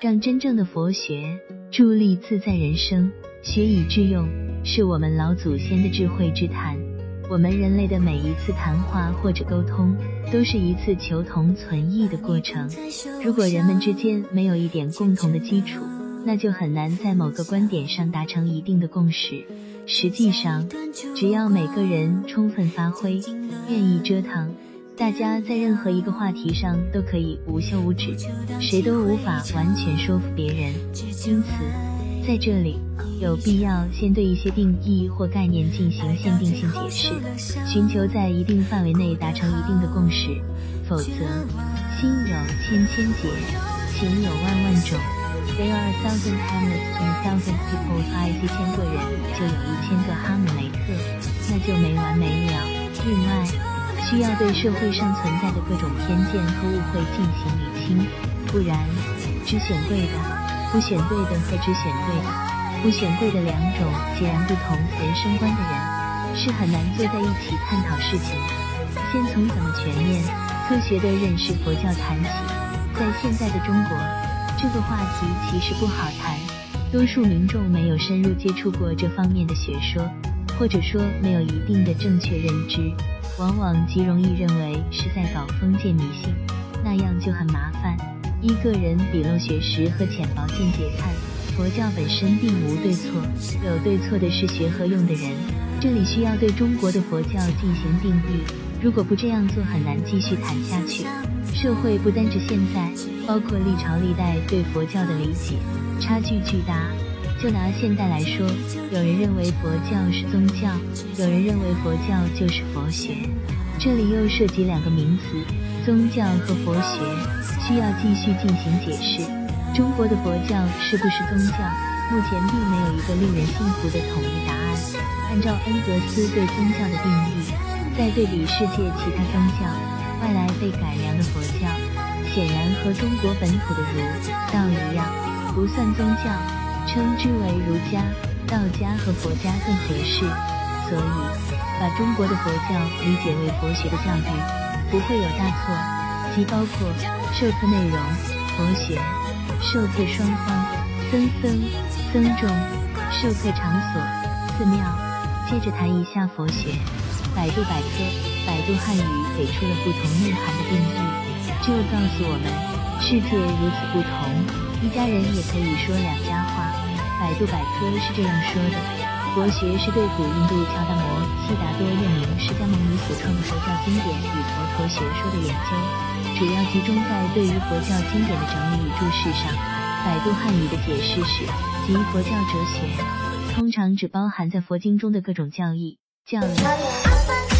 让真正的佛学助力自在人生。学以致用，是我们老祖先的智慧之谈。我们人类的每一次谈话或者沟通，都是一次求同存异的过程。如果人们之间没有一点共同的基础，那就很难在某个观点上达成一定的共识。实际上，只要每个人充分发挥，愿意折腾，大家在任何一个话题上都可以无休无止，谁都无法完全说服别人。因此，在这里有必要先对一些定义或概念进行限定性解释，寻求在一定范围内达成一定的共识。否则，心有千千结，情有万万种。There are a thousand Hamlets in a thousand people，爱一千个人就有一千个哈姆雷特，那就没完没了。另外，需要对社会上存在的各种偏见和误会进行理清，不然，只选对的、不选对的和只选对的、不选对的两种截然不同人生观的人，是很难坐在一起探讨事情的。先从怎么全面、科学地认识佛教谈起，在现在的中国。这个话题其实不好谈，多数民众没有深入接触过这方面的学说，或者说没有一定的正确认知，往往极容易认为是在搞封建迷信，那样就很麻烦。依个人笔漏学识和浅薄见解看，佛教本身并无对错，有对错的是学和用的人。这里需要对中国的佛教进行定义，如果不这样做，很难继续谈下去。社会不单指现在，包括历朝历代对佛教的理解差距巨大。就拿现代来说，有人认为佛教是宗教，有人认为佛教就是佛学。这里又涉及两个名词：宗教和佛学，需要继续进行解释。中国的佛教是不是宗教？目前并没有一个令人信服的统一答案。按照恩格斯对宗教的定义，再对比世界其他宗教。外来被改良的佛教，显然和中国本土的儒道一样，不算宗教，称之为儒家、道家和佛家更合适。所以，把中国的佛教理解为佛学的教育，不会有大错。即包括授课内容、佛学、授课双方、僧僧、僧众、授课场所、寺庙。接着谈一下佛学。百度百科、百度汉语给出了不同内涵的定义，这告诉我们，世界如此不同，一家人也可以说两家话。百度百科是这样说的：佛学是对古印度乔达摩悉达多又名释迦牟尼所创的佛教经典与佛陀学说的研究，主要集中在对于佛教经典的整理与注释上。百度汉语的解释是，即佛教哲学，通常只包含在佛经中的各种教义。教育。